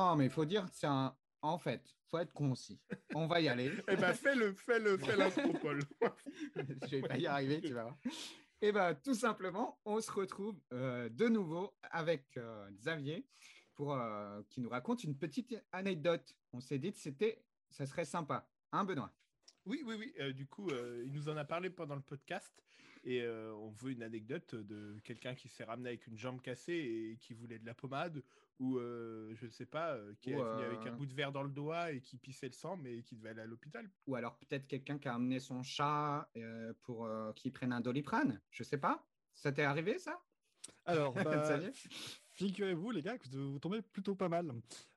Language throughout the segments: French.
Non, mais il faut dire que c'est un. En fait, faut être concis. On va y aller. Eh ben, fais-le, fais-le, fais l'intro, Paul. Je vais pas y arriver, tu vas voir. Et ben, tout simplement, on se retrouve euh, de nouveau avec euh, Xavier pour euh, qui nous raconte une petite anecdote. On s'est dit que c'était, ça serait sympa, hein, Benoît? Oui, oui, oui. Euh, du coup, euh, il nous en a parlé pendant le podcast et euh, on veut une anecdote de quelqu'un qui s'est ramené avec une jambe cassée et qui voulait de la pommade ou euh, je ne sais pas, euh, qui est venu avec un bout de verre dans le doigt et qui pissait le sang mais qui devait aller à l'hôpital. Ou alors peut-être quelqu'un qui a amené son chat euh, pour euh, qu'il prenne un doliprane. Je sais pas. Ça t'est arrivé ça? Alors, bah, figurez-vous, les gars, que vous, tombez plutôt pas mal.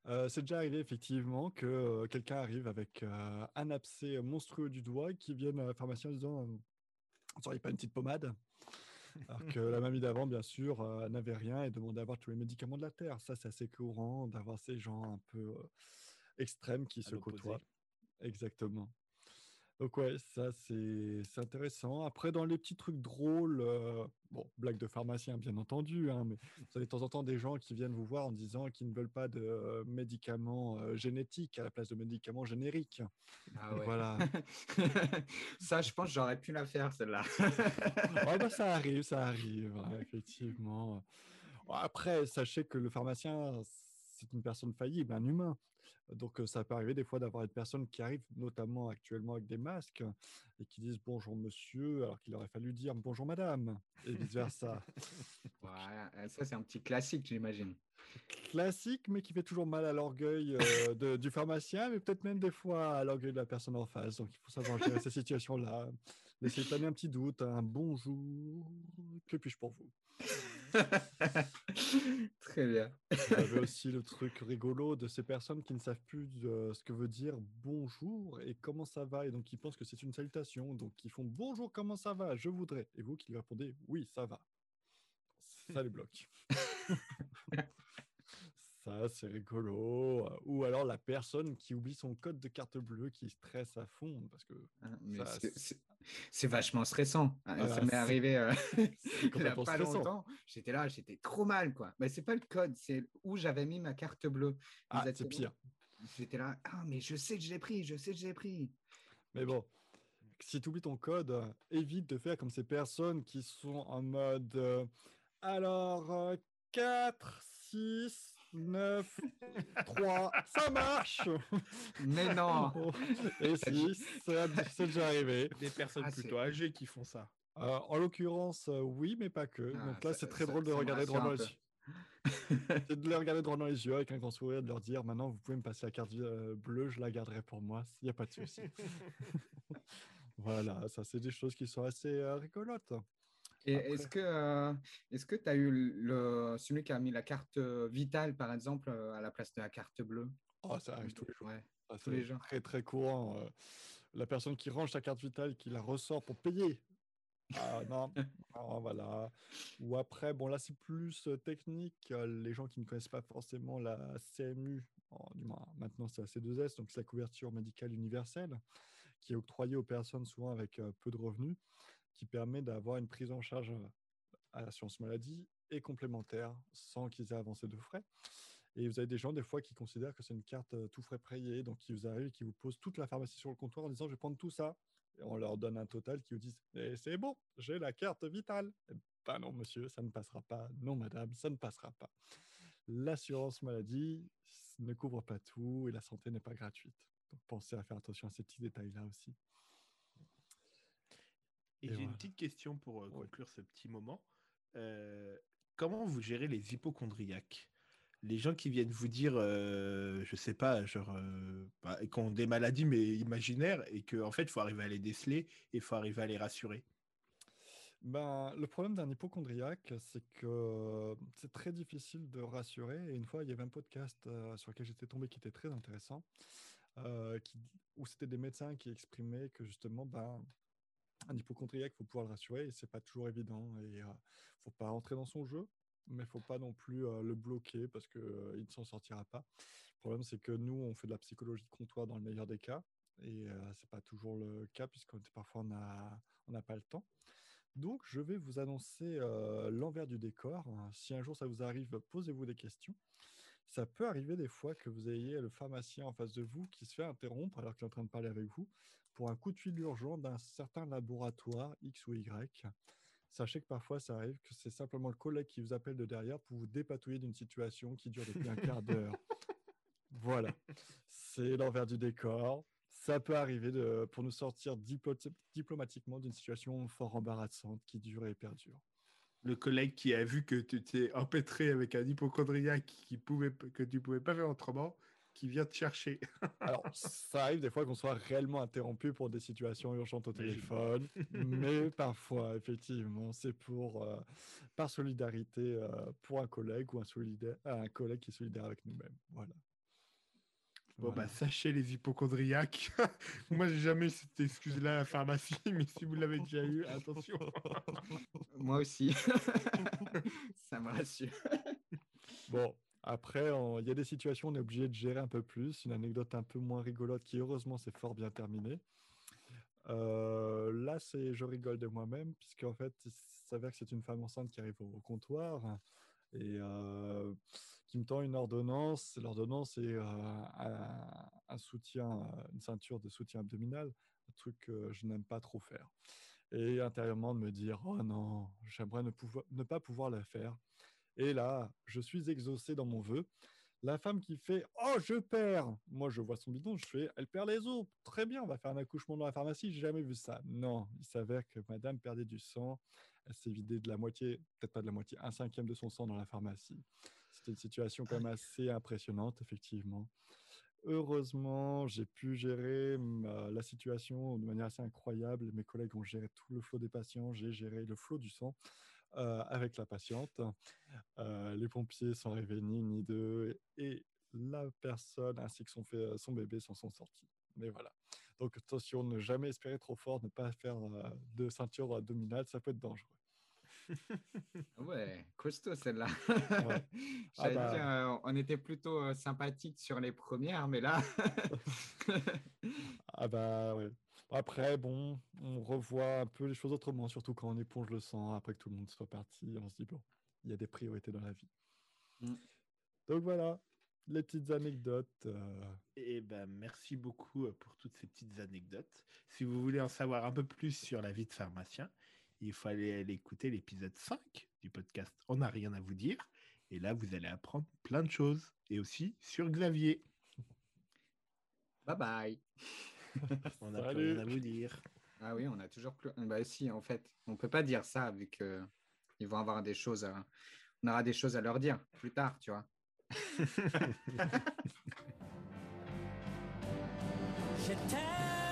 Euh, c'est déjà arrivé, effectivement, que euh, quelqu'un arrive avec euh, un abcès monstrueux du doigt qui vienne à la pharmacien en disant euh, Vous n'auriez pas une petite pommade Alors que la mamie d'avant, bien sûr, euh, n'avait rien et demandait à avoir tous les médicaments de la terre. Ça, c'est assez courant d'avoir ces gens un peu euh, extrêmes qui À se côtoient. Exactement. Donc ouais, ça c'est intéressant. Après, dans les petits trucs drôles, euh, bon, blague de pharmacien bien entendu, hein, mais vous avez de temps en temps des gens qui viennent vous voir en disant qu'ils ne veulent pas de euh, médicaments euh, génétiques à la place de médicaments génériques. Ah ouais. Voilà. ça, je pense que j'aurais pu la faire celle-là. Ouais, bah, ça arrive, ça arrive, ouais, effectivement. Bon, Après, sachez que le pharmacien, c'est une personne faillible, un humain. Donc, euh, ça peut arriver des fois d'avoir une personne qui arrive, notamment actuellement avec des masques, et qui disent bonjour monsieur, alors qu'il aurait fallu dire bonjour madame, et vice-versa. Voilà, ça c'est un petit classique, j'imagine. Classique, mais qui fait toujours mal à l'orgueil euh, de- du pharmacien, mais peut-être même des fois à l'orgueil de la personne en face. Donc, il faut savoir gérer ces situations-là. Laisser planer un petit doute, un bonjour, que puis-je pour vous? Très bien. Il y avait aussi le truc rigolo de ces personnes qui ne savent plus euh, ce que veut dire bonjour et comment ça va, et donc ils pensent que c'est une salutation. Donc ils font bonjour, comment ça va? Je voudrais. Et vous qui lui répondez oui, ça va. Ça les bloque. ça, c'est rigolo. Ou alors la personne qui oublie son code de carte bleue, qui stresse à fond parce que Ça, c'est- vachement stressant. Euh, Ah, ça m'est arrivé euh, il y a pas stressant. longtemps. J'étais là, j'étais trop mal, quoi. Mais c'est pas le code, c'est où j'avais mis ma carte bleue. Ah, c'est pire. J'étais là, ah, mais je sais que je l'ai pris, je sais que je l'ai pris. Mais bon, si tu oublies ton code, euh, évite de faire comme ces personnes qui sont en mode euh, alors euh, 4, 6, 9, 3, ça marche Mais non. Et si, ça- c'est déjà arrivé. Des personnes Ah, plutôt âgées qui font ça. Euh, en l'occurrence, euh, oui, mais pas que. Ah, Donc là, c'est très ça- drôle de regarder droit dans les yeux. C'est de les regarder droit dans les yeux avec un grand sourire, de leur dire maintenant, vous pouvez me passer la carte euh, bleue, je la garderai pour moi, il n'y a pas de souci. voilà, ça, c'est des choses qui sont assez euh, rigolotes. Et est-ce que euh, est-ce que tu as eu le celui qui a mis la carte euh, vitale, par exemple, euh, à la place de la carte bleue? Oh, ça arrive tous les jours. Ouais. Ah, tous les c'est jours. Très, très courant. euh, la personne qui range sa carte vitale, qui la ressort pour payer. Ah non, non, voilà. Ou après, bon là c'est plus technique. les gens qui ne connaissent pas forcément la CMU, oh, du moins maintenant c'est la C2S, donc c'est la couverture médicale universelle, qui est octroyée aux personnes souvent avec euh, peu de revenus, qui permet d'avoir une prise en charge euh, à l'assurance maladie et complémentaire sans qu'ils aient avancé de frais. Et vous avez des gens, des fois, qui considèrent que c'est une carte euh, tout frais payé, donc qui vous arrivent et qui vous posent toute la pharmacie sur le comptoir en disant Je vais prendre tout ça. Et on leur donne un total qui vous disent Eh, C'est bon, j'ai la carte vitale. Eh ben non, monsieur, ça ne passera pas. Non, madame, ça ne passera pas. L'assurance maladie ne couvre pas tout et la santé n'est pas gratuite. Donc pensez à faire attention à ces petits détails-là aussi. Et, Et j'ai une petite question pour euh, conclure ce petit moment. Euh, comment vous gérez les hypochondriaques? Les gens qui viennent vous dire, euh, je sais pas, genre, euh, bah, qui ont des maladies mais imaginaires et qu'en en fait, il faut arriver à les déceler et il faut arriver à les rassurer? Ben, le problème d'un hypochondriaque, c'est que c'est très difficile de rassurer. Et une fois, il y avait un podcast sur lequel j'étais tombé qui était très intéressant, qui, où c'était des médecins qui exprimaient que justement, ben, un hypochondriaque, il faut pouvoir le rassurer et c'est pas toujours évident. Et euh, faut pas rentrer dans son jeu, mais faut pas non plus euh, le bloquer parce que euh, il ne s'en sortira pas. Le problème, c'est que nous, on fait de la psychologie de comptoir dans le meilleur des cas. Et c'est pas toujours le cas puisque parfois on n'a pas le temps. Donc, je vais vous annoncer l'envers du décor. Si un jour ça vous arrive, posez-vous des questions. ça peut arriver des fois que vous ayez le pharmacien en face de vous qui se fait interrompre alors qu'il est en train de parler avec vous pour un coup de fil urgent d'un certain laboratoire X ou Y. Sachez que parfois, ça arrive que c'est simplement le collègue qui vous appelle de derrière pour vous dépatouiller d'une situation qui dure depuis un quart d'heure. Voilà, c'est l'envers du décor. Ça peut arriver de, pour nous sortir diplomatiquement d'une situation fort embarrassante qui dure et perdure. Le collègue qui a vu que tu t'es empêtré avec un hypochondriaque qui pouvait, que tu pouvais pas faire autrement, qui vient te chercher. Alors, ça arrive des fois qu'on soit réellement interrompu pour des situations urgentes au téléphone, mais parfois, effectivement, c'est pour euh, par solidarité euh, pour un collègue ou un, solidaire, un collègue qui est solidaire avec nous-mêmes. Voilà. Bon, bah, sachez les hypochondriaques. Moi, j'ai jamais eu cette excuse-là à la pharmacie, mais si vous l'avez déjà eu, attention. Moi aussi. Ça me rassure. Bon, après, il y a des situations où on est obligé de gérer un peu plus. Une anecdote un peu moins rigolote qui, heureusement, s'est fort bien terminée. Euh, là, c'est je rigole de moi-même, puisqu'en fait, il s'avère que c'est une femme enceinte qui arrive au, comptoir et euh, qui me tend une ordonnance. L'ordonnance est euh, un, soutien, une ceinture de soutien abdominal, un truc que je n'aime pas trop faire. Et intérieurement, de me dire Oh non, j'aimerais ne pas pouvoir la faire. Et là, je suis exaucé dans mon vœu. La femme qui fait Oh, je perds Moi, je vois son bidon, je fais Elle perd les os. Très bien, on va faire un accouchement dans la pharmacie. J'ai jamais vu ça. Non, il s'avère que madame perdait du sang. Elle s'est vidée de la moitié, peut-être pas de la moitié, un cinquième de son sang dans la pharmacie. C'était une situation quand même assez impressionnante, effectivement. Heureusement, j'ai pu gérer la situation de manière assez incroyable. Mes collègues ont géré tout le flot des patients, j'ai géré le flot du sang. Euh, avec la patiente. Euh, les pompiers sont arrivés ni ni deux et la personne ainsi que son, fait, son bébé s'en sont sortis. Mais voilà. Donc attention, ne jamais espérer trop fort, ne pas faire euh, de ceinture abdominale, ça peut être dangereux. ouais, costaud celle-là. Ah bah. on était plutôt sympathique sur les premières, mais là. ah bah ouais. Après, bon, on revoit un peu les choses autrement, surtout quand on éponge le sang après que tout le monde soit parti. On se dit, bon, il y a des priorités dans la vie. Mm. Donc voilà, les petites anecdotes. Euh. Eh ben, merci beaucoup euh, pour toutes ces petites anecdotes. Si vous voulez en savoir un peu plus sur la vie de pharmacien, il faut aller, écouter l'épisode 5 du podcast On n'a rien à vous dire. Et là, vous allez apprendre plein de choses. Et aussi sur Xavier. Bye bye. on a rien à vous dire. Ah oui, on a toujours plus. Bah si, en fait, on peut pas dire ça vu que ils vont avoir des choses. À... On aura des choses à leur dire plus tard, tu vois.